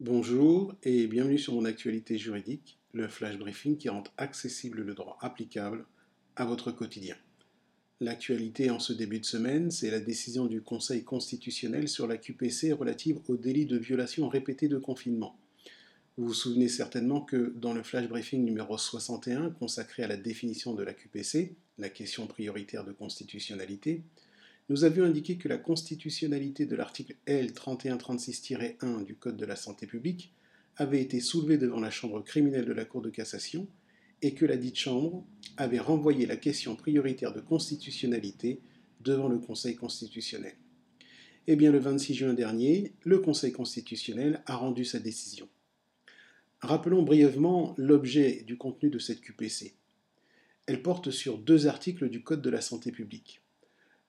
Bonjour et bienvenue sur mon actualité juridique, le flash briefing qui rend accessible le droit applicable à votre quotidien. L'actualité en ce début de semaine, c'est la décision du Conseil constitutionnel sur la QPC relative au délit de violation répétée de confinement. Vous vous souvenez certainement que dans le flash briefing numéro 61 consacré à la définition de la QPC, la question prioritaire de constitutionnalité, nous avions indiqué que la constitutionnalité de l'article L3136-1 du Code de la santé publique avait été soulevée devant la Chambre criminelle de la Cour de cassation et que la dite Chambre avait renvoyé la question prioritaire de constitutionnalité devant le Conseil constitutionnel. Eh bien, le 26 juin dernier, le Conseil constitutionnel a rendu sa décision. Rappelons brièvement l'objet du contenu de cette QPC. Elle porte sur deux articles du Code de la santé publique.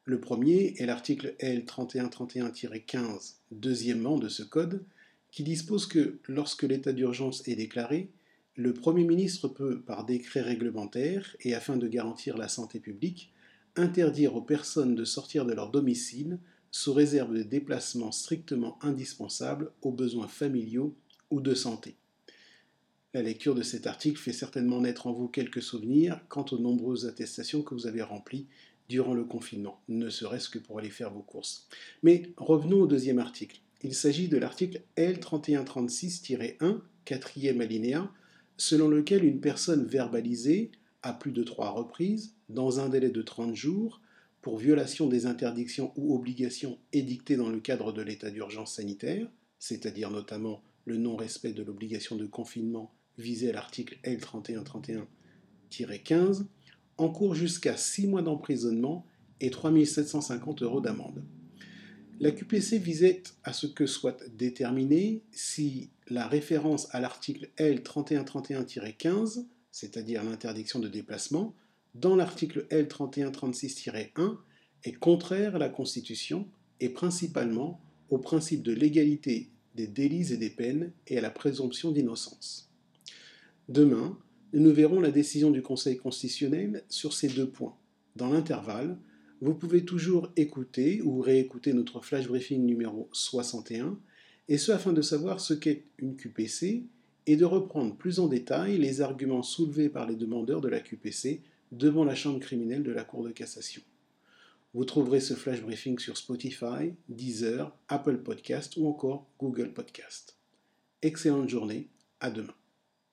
Le premier est l'article L3131-15, deuxièmement de ce code, qui dispose que lorsque l'état d'urgence est déclaré, le Premier ministre peut, par décret réglementaire et afin de garantir la santé publique, interdire aux personnes de sortir de leur domicile sous réserve de déplacements strictement indispensables aux besoins familiaux ou de santé. La lecture de cet article fait certainement naître en vous quelques souvenirs quant aux nombreuses attestations que vous avez remplies durant le confinement, ne serait-ce que pour aller faire vos courses. Mais revenons au deuxième article. Il s'agit de l'article L3136-1, quatrième alinéa, selon lequel une personne verbalisée, à plus de trois reprises, dans un délai de 30 jours, pour violation des interdictions ou obligations édictées dans le cadre de l'état d'urgence sanitaire, c'est-à-dire notamment le non-respect de l'obligation de confinement visé à l'article L3131-15 encourt jusqu'à 6 mois d'emprisonnement et 3 750 euros d'amende. La QPC visait à ce que soit déterminé si la référence à l'article L3131-15, c'est-à-dire l'interdiction de déplacement, dans l'article L3136-1 est contraire à la Constitution et principalement au principe de l'égalité des délits et des peines et à la présomption d'innocence. Demain, nous verrons la décision du Conseil constitutionnel sur ces deux points. Dans l'intervalle, vous pouvez toujours écouter ou réécouter notre flash briefing numéro 61, et ce afin de savoir ce qu'est une QPC et de reprendre plus en détail les arguments soulevés par les demandeurs de la QPC devant la Chambre criminelle de la Cour de cassation. Vous trouverez ce flash briefing sur Spotify, Deezer, Apple Podcast ou encore Google Podcast. Excellente journée, à demain.